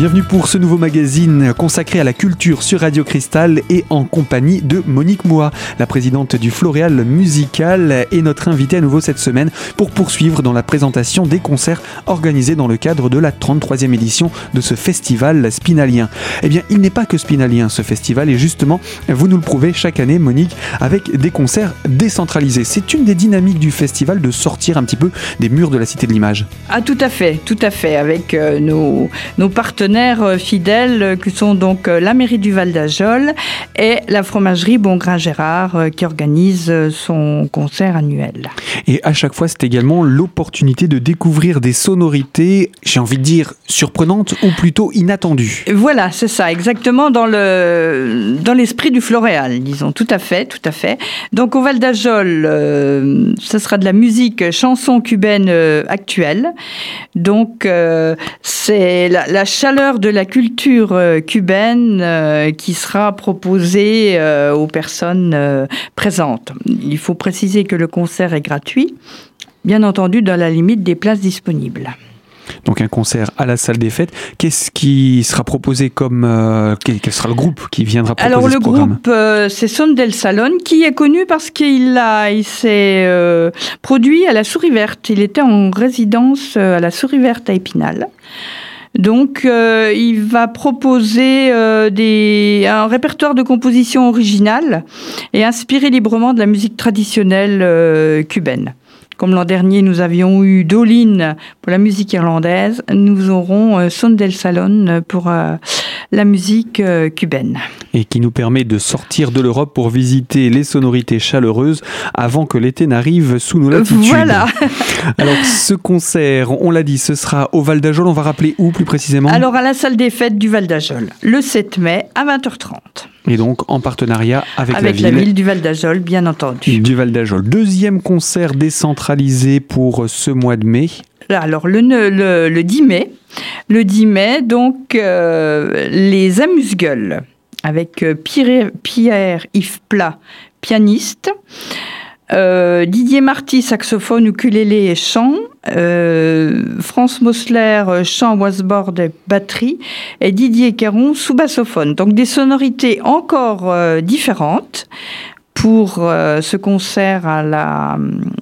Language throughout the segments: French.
Bienvenue pour ce nouveau magazine consacré à la culture sur Radio Cristal et en compagnie de Monique Moua, la présidente du Floréal Musical et notre invitée à nouveau cette semaine pour poursuivre dans la présentation des concerts organisés dans le cadre de la 33e édition de ce festival spinalien. Eh bien, il n'est pas que spinalien ce festival et justement, vous nous le prouvez chaque année Monique avec des concerts décentralisés. C'est une des dynamiques du festival de sortir un petit peu des murs de la Cité de l'Image. Ah tout à fait, tout à fait, avec euh, nos, nos partenaires euh, fidèles euh, qui sont donc euh, la mairie du Val d'Ajol et la fromagerie Bongrain Gérard qui organise son concert annuel. Et à chaque fois, c'est également l'opportunité de découvrir des sonorités, j'ai envie de dire surprenantes ou plutôt inattendues. Voilà, c'est ça, exactement dans le dans l'esprit du floréal, disons. Tout à fait, tout à fait. Donc au Val d'Ajol, ce sera de la musique chanson cubaine actuelle. Donc c'est la, la chaleur de la culture euh, cubaine euh, qui sera proposée euh, aux personnes présentes. Il faut préciser que le concert est gratuit, bien entendu dans la limite des places disponibles. Donc un concert à la salle des fêtes. Qu'est-ce qui sera proposé comme quel sera le groupe qui viendra proposer Alors le ce groupe c'est Son del Salon qui est connu parce qu'il a il s'est produit à la Souris Verte. Il était en résidence à la Souris Verte à Épinal. Donc, euh, il va proposer euh, des, un répertoire de compositions originales et inspiré librement de la musique traditionnelle euh, cubaine. Comme l'an dernier, nous avions eu Dolin pour la musique irlandaise, nous aurons Son del Salon pour la musique cubaine. Et qui nous permet de sortir de l'Europe pour visiter les sonorités chaleureuses avant que l'été n'arrive sous nos latitudes. Voilà. Alors, ce concert, on l'a dit, ce sera au Val d'Ajol. On va rappeler où plus précisément? Alors, à la salle des fêtes du Val d'Ajol, le 7 mai à 20h30. Et donc en partenariat avec, avec la, ville, la ville du Val d'Ajol, bien entendu. Du Val d'Ajol. Deuxième concert décentralisé pour ce mois de mai. Alors le, le, le 10 mai, le 10 mai, donc euh, les amuse-gueules avec euh, Pierre, Yves Plat, pianiste. Euh, Didier Marty, saxophone, ukulélé et chant. France Mosler, chant, wasboard et batterie. Et Didier Caron, sous-bassophone. Donc des sonorités encore différentes pour euh, ce concert à la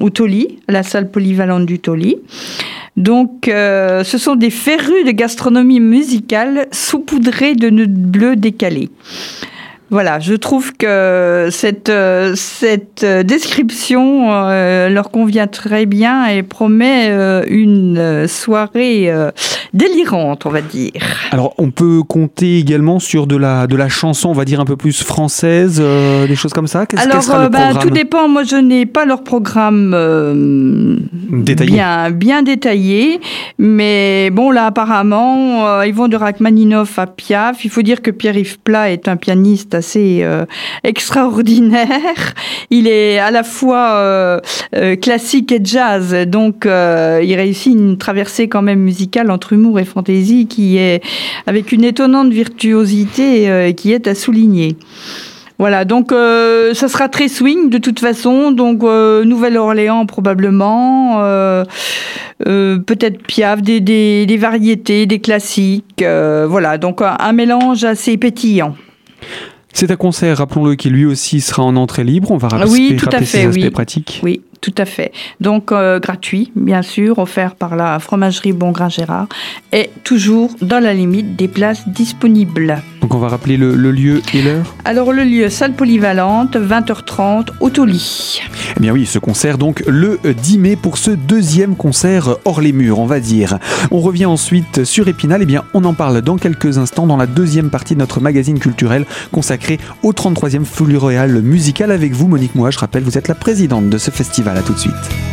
au Toli, la salle polyvalente du Toli. Donc, euh, ce sont des férus de gastronomie musicale saupoudrés de nœuds bleus décalés. Voilà, je trouve que cette, euh, cette description euh, leur convient très bien et promet euh, une soirée délirante, on va dire. Alors, on peut compter également sur de la, de la chanson, on va dire un peu plus française, des choses comme ça Qu'est-ce Alors, sera le bah, tout dépend. Moi, je n'ai pas leur programme détaillé. Bien, bien détaillé. Mais bon, là, apparemment, ils vont de Rachmaninoff à Piaf. Il faut dire que Pierre-Yves Plat est un pianiste assez euh, extraordinaire. Il est à la fois euh, euh, classique et jazz, donc il réussit une traversée quand même musicale entre humour et fantaisie qui est avec une étonnante virtuosité qui est à souligner. Voilà, donc ça sera très swing de toute façon, donc Nouvelle-Orléans probablement, peut-être Piaf, des, des, des, variétés, des classiques, voilà, donc un mélange assez pétillant. C'est un concert, rappelons-le, qui lui aussi sera en entrée libre. On va rappeler, oui, tout à fait, aspects oui. pratiques. Oui, tout à fait. Donc euh, gratuit, bien sûr, offert par la fromagerie Bongrain Gérard, et toujours dans la limite des places disponibles. Donc on va rappeler le, le lieu et l'heure Alors le lieu, salle polyvalente, 20h30, au Toli. Eh bien oui, ce concert donc le 10 mai pour ce deuxième concert hors les murs, on va dire. On revient ensuite sur Épinal, eh bien on en parle dans quelques instants dans la deuxième partie de notre magazine culturel consacré au 33e Royal musical avec vous Monique Moua. Je rappelle, vous êtes la présidente de ce festival. À tout de suite.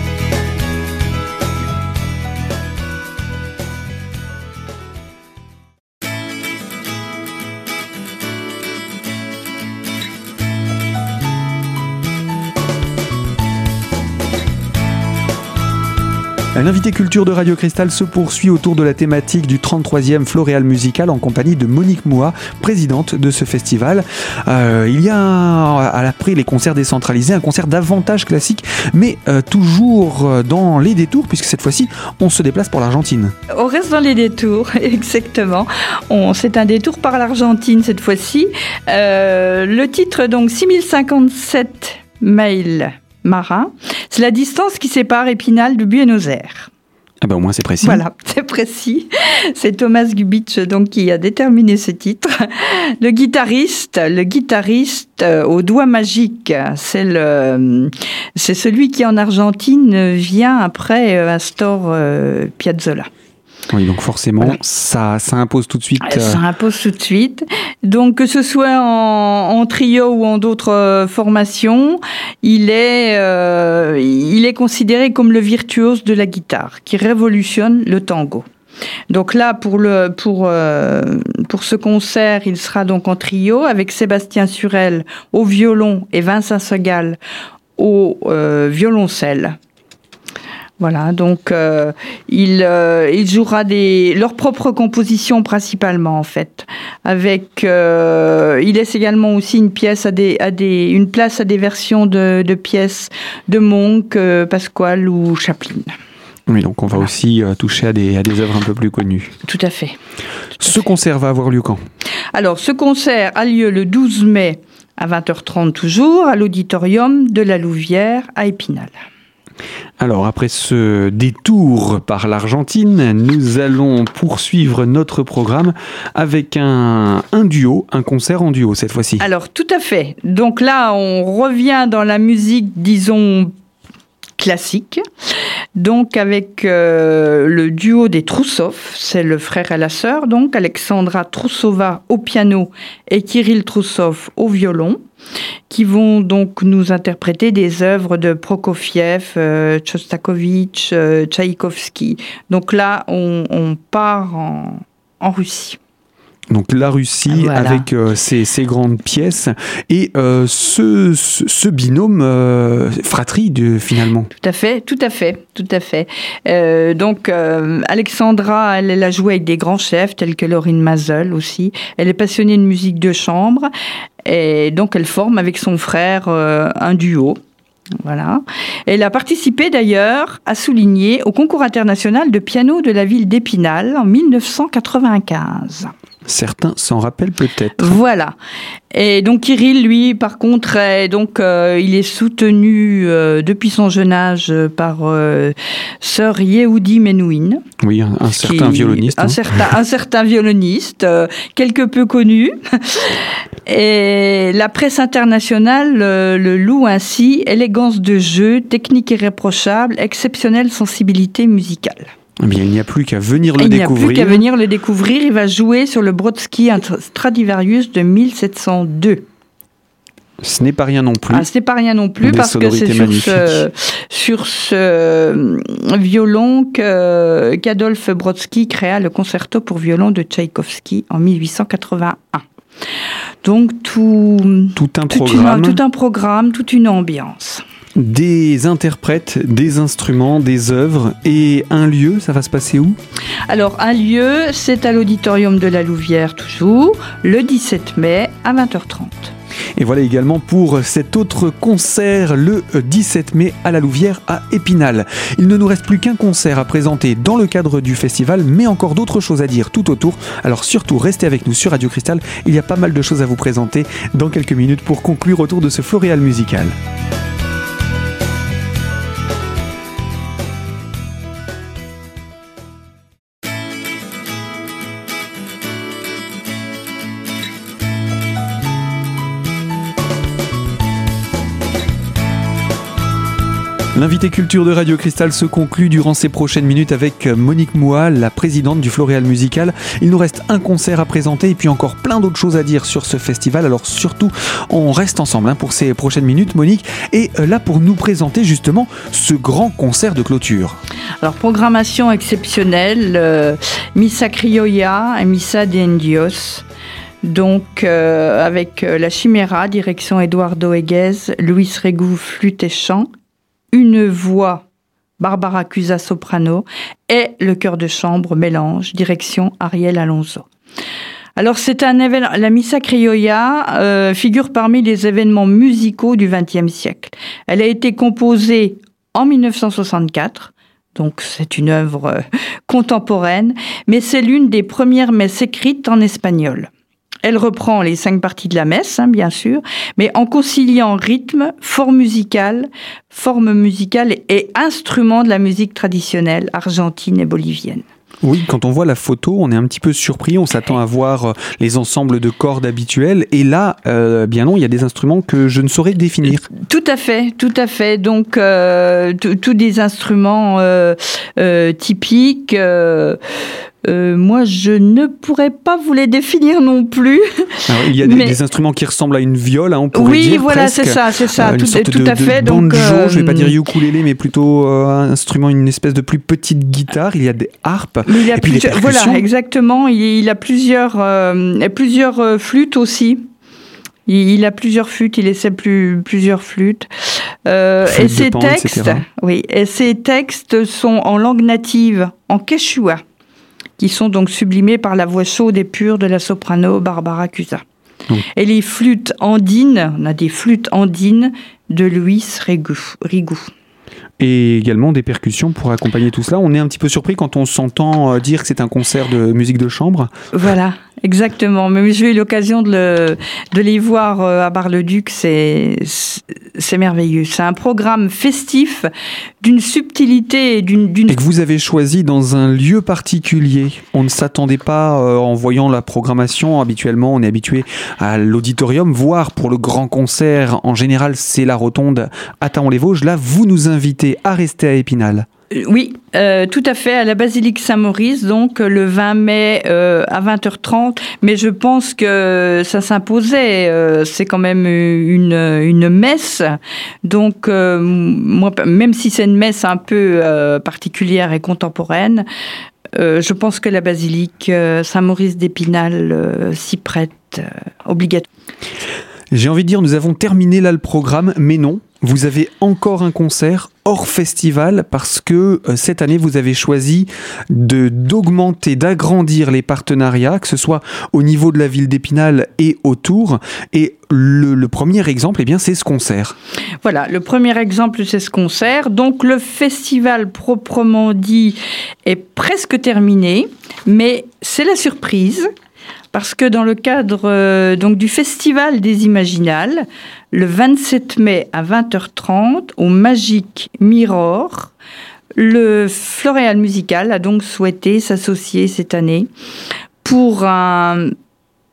L'invité culture de Radio Cristal se poursuit autour de la thématique du 33e Floréal Musical en compagnie de Monique Moua, présidente de ce festival. Euh, il y a après les concerts décentralisés, un concert davantage classique, mais euh, toujours dans les détours, puisque cette fois-ci, on se déplace pour l'Argentine. On reste dans les détours, exactement. C'est un détour par l'Argentine cette fois-ci. Euh, le titre, donc 6057 mails marin. C'est la distance qui sépare Épinal de Buenos Aires. Ah ben au moins c'est précis. Voilà, c'est précis. C'est Thomas Gubitsch donc qui a déterminé ce titre. Le guitariste, le guitariste euh, au doigt magique, c'est le, c'est celui qui en Argentine vient après euh, Astor euh, Piazzolla. Oui, donc forcément, ça, ça impose tout de suite. Ça impose tout de suite. Donc, que ce soit en, trio ou en d'autres euh, formations, il est, euh, il est considéré comme le virtuose de la guitare, qui révolutionne le tango. Donc là, pour, le, pour, euh, pour ce concert, il sera donc en trio avec Sébastien Surel au violon et Vincent Segal au violoncelle. Voilà, donc euh, il, euh, il, jouera des, leurs propres compositions principalement en fait. Avec, euh, il laisse également aussi une pièce à des, à des, une place à des versions de, de pièces de Monk, Pasquale ou Chaplin. Oui, donc on va aussi toucher à des, à des œuvres un peu plus connues. Tout à fait. ce concert va avoir lieu quand? Alors, ce concert a lieu le 12 mai à 20h30 toujours à l'auditorium de la Louvière à Épinal. Alors après ce détour par l'Argentine, nous allons poursuivre notre programme avec un, duo, un concert en duo cette fois-ci. Alors tout à fait. Donc là, on revient dans la musique, disons, classique. Donc avec euh, le duo des Troussov, c'est le frère et la sœur, donc Alexandra Troussova au piano et Kirill Troussov au violon qui vont donc nous interpréter des œuvres de Prokofiev, euh, Chostakovich, euh, Tchaïkovski. Donc là, on, part en Russie. Donc la Russie avec euh, ses, grandes pièces et euh, ce, ce, binôme euh, fratrie de, finalement. Tout à fait, tout à fait, tout à fait. donc Alexandra, elle, elle, a joué avec des grands chefs tels que Laurine Mazel aussi. Elle est passionnée de musique de chambre et donc elle forme avec son frère un duo. Voilà. Elle a participé d'ailleurs, à souligner, au concours international de piano de la ville d'Épinal en 1995. Certains s'en rappellent peut-être. Voilà. Et donc Kirill, lui, par contre, est, donc euh, il est soutenu euh, depuis son jeune âge par euh, sœur Yehudi Menouin. Oui, un, certain violoniste. Un, hein. certain, un certain violoniste, quelque peu connu. Et la presse internationale le loue ainsi élégance de jeu, technique irréprochable, exceptionnelle sensibilité musicale. Eh il n'y a plus qu'à venir le découvrir. Il n'y a plus qu'à venir le découvrir. Il va jouer sur le Brodsky Stradivarius de 1702. Ce n'est pas rien non plus. Ah, ce n'est pas rien non plus parce que c'est sur ce, sur ce, euh, violon qu'Adolphe Brodsky créa le concerto pour violon de Tchaïkovski en 1881. Donc tout, tout un programme, tout un programme, toute une ambiance des interprètes, des instruments, des œuvres et un lieu, ça va se passer où? Alors un lieu, c'est à l'auditorium de la Louvière toujours, le 17 mai à 20h30. Et voilà également pour cet autre concert le 17 mai à la Louvière à Épinal. Il ne nous reste plus qu'un concert à présenter dans le cadre du festival, mais encore d'autres choses à dire tout autour. Alors surtout, restez avec nous sur Radio Cristal. Il y a pas mal de choses à vous présenter dans quelques minutes pour conclure autour de ce floréal musical. L'invité culture de Radio Cristal se conclut durant ces prochaines minutes avec Monique Moua, la présidente du Floréal Musical. Il nous reste un concert à présenter et puis encore plein d'autres choses à dire sur ce festival. Alors surtout, on reste ensemble hein, pour ces prochaines minutes, Monique. Et euh, là, pour nous présenter justement ce grand concert de clôture. Alors, programmation exceptionnelle, euh, Missa Criolla et Missa de Indios. Donc, euh, avec la Chimera, direction Eduardo Eguez, Luis Régou, flûte et chant, une voix Barbara Cusa soprano et le chœur de chambre mélange, direction Ariel Alonso. Alors c'est un événement, la Missa Criolla euh, figure parmi les événements musicaux du XXe siècle. Elle a été composée en 1964, donc c'est une œuvre euh, contemporaine, mais c'est l'une des premières messes écrites en espagnol. Elle reprend les cinq parties de la messe, hein, bien sûr, mais en conciliant rythme, forme musicale, forme musicale et instruments de la musique traditionnelle argentine et bolivienne. Oui, quand on voit la photo, on est un petit peu surpris, on s'attend à voir euh, les ensembles de cordes habituels, et là, euh, bien non, il y a des instruments que je ne saurais définir. Tout à fait, tout à fait. Donc, euh, tous des instruments typiques. Euh, moi, je ne pourrais pas vous les définir non plus. il y a des, instruments qui ressemblent à une viole, hein, on pourrait oui, dire. Oui, voilà, c'est ça, c'est ça, euh, tout, tout à fait. donc, banjo, euh, je vais pas dire ukulélé, mais plutôt un instrument, une espèce de plus petite guitare. Il y a des harpes. il y a et puis voilà, exactement. Il, a plusieurs, plusieurs flûtes aussi. Il, a plusieurs flûtes, il essaie plus, plusieurs flûtes. et ses textes, oui, et ses textes sont en langue native, en quechua qui sont donc sublimés par la voix chaude et pure de la soprano Barbara Cusa. Et les flûtes andines, on a des flûtes andines de Luis Rigou et également des percussions pour accompagner tout cela. On est un petit peu surpris quand on s'entend euh, dire que c'est un concert de musique de chambre. Voilà, exactement. Mais j'ai eu l'occasion de, le, de les voir euh, à Bar-le-Duc, c'est merveilleux. C'est un programme festif d'une subtilité et d'une... Et que vous avez choisi dans un lieu particulier. On ne s'attendait pas, euh, en voyant la programmation, habituellement on est habitué à l'auditorium, voire pour le grand concert, en général c'est la rotonde à les vosges Là, vous nous invitez à rester à Épinal. Euh, oui, euh, tout à fait, à la basilique Saint-Maurice, donc le 20 mai euh, à 20h30. Mais je pense que ça s'imposait. c'est quand même une, une messe. Donc, même si c'est une messe un peu particulière et contemporaine, je pense que la basilique Saint-Maurice d'Épinal s'y prête obligatoirement. J'ai envie de dire, nous avons terminé là le programme, mais non, vous avez encore un concert hors festival parce que euh, cette année vous avez choisi de d'augmenter, d'agrandir les partenariats, que ce soit au niveau de la ville d'Épinal et autour. Et le, premier exemple, eh bien, c'est ce concert. Voilà, le premier exemple, c'est ce concert. Donc le festival proprement dit est presque terminé, mais c'est la surprise parce que dans le cadre euh, du Festival des Imaginales, le 27 mai à 20h30 au Magic Mirror, le Floréal Musical a donc souhaité s'associer cette année pour un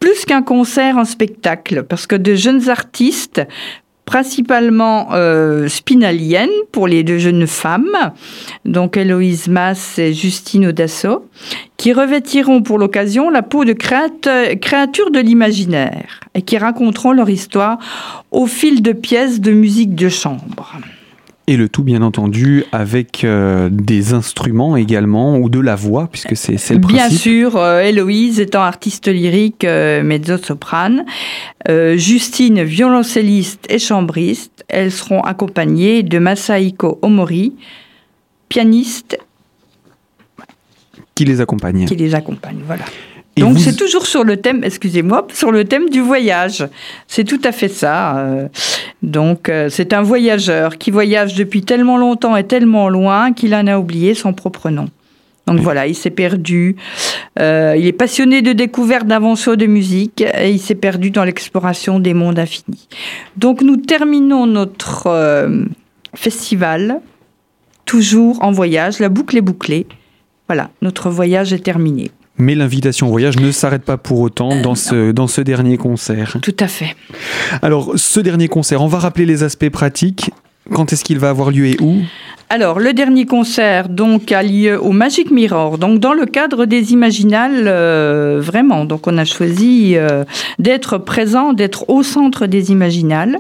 plus qu'un concert, un spectacle, parce que de jeunes artistes principalement euh, spinalienne pour les deux jeunes femmes, donc Héloïse Mass et Justine Audasso, qui revêtiront pour l'occasion la peau de créatures de l'imaginaire et qui raconteront leur histoire au fil de pièces de musique de chambre. Et le tout, bien entendu, avec euh, des instruments également, ou de la voix, puisque c'est le principe. Bien sûr, euh, Héloïse étant artiste lyrique, euh, mezzo-soprane, Justine, violoncelliste et chambriste. Elles seront accompagnées de Masaiko Omori, pianiste. Qui les accompagne. Qui les accompagne, voilà. Donc c'est toujours sur le thème, excusez-moi, sur le thème du voyage. C'est tout à fait ça. Euh. Donc euh, c'est un voyageur qui voyage depuis tellement longtemps et tellement loin qu'il en a oublié son propre nom. Donc voilà, il s'est perdu. Euh, il est passionné de découverte, d'invention de musique et il s'est perdu dans l'exploration des mondes infinis. Donc nous terminons notre festival toujours en voyage. La boucle est bouclée. Voilà, notre voyage est terminé. Mais l'invitation au voyage ne s'arrête pas pour autant euh, dans, ce, dans ce dernier concert. Tout à fait. Alors, ce dernier concert, on va rappeler les aspects pratiques. Quand est-ce qu'il va avoir lieu et où? Alors, le dernier concert donc a lieu au Magic Mirror, donc dans le cadre des Imaginales, euh, vraiment. Donc, on a choisi euh, d'être présent, d'être au centre des Imaginales,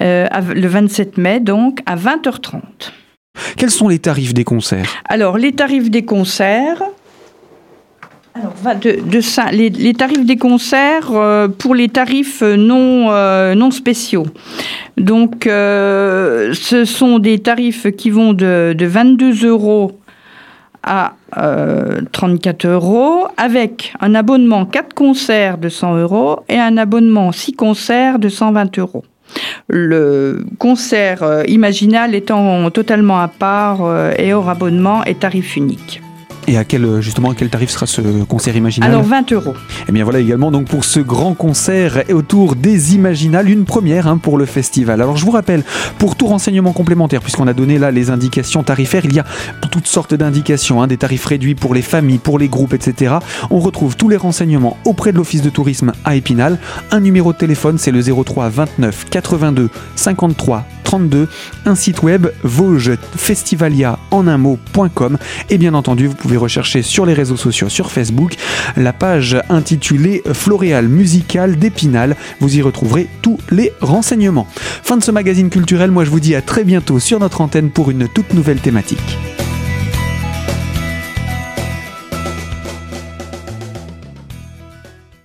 le 27 mai, donc à 20h30. Quels sont les tarifs des concerts? Alors, les tarifs des concerts, Alors, de, les, tarifs des concerts euh, pour les tarifs non, euh, non spéciaux. Donc, euh, ce sont des tarifs qui vont de, 22 euros à 34 euros, avec un abonnement 4 concerts de 100 euros et un abonnement 6 concerts de 120 euros. Le concert imaginal étant totalement à part et hors abonnement et tarif unique. Et à quel, justement, quel tarif sera ce concert Imaginal Alors 20 euros. Et eh bien voilà également donc pour ce grand concert autour des Imaginales, une première hein, pour le festival. Alors je vous rappelle, pour tout renseignement complémentaire, puisqu'on a donné là les indications tarifaires, il y a toutes sortes d'indications, hein, des tarifs réduits pour les familles, pour les groupes, etc. On retrouve tous les renseignements auprès de l'Office de tourisme à Épinal. Un numéro de téléphone, c'est le 03 29 82 53 32, un site web Festivalia en un mot.com et bien entendu vous pouvez rechercher sur les réseaux sociaux sur Facebook la page intitulée Floréal musical d'Épinal. Vous y retrouverez tous les renseignements. Fin de ce magazine culturel, moi je vous dis à très bientôt sur notre antenne pour une toute nouvelle thématique.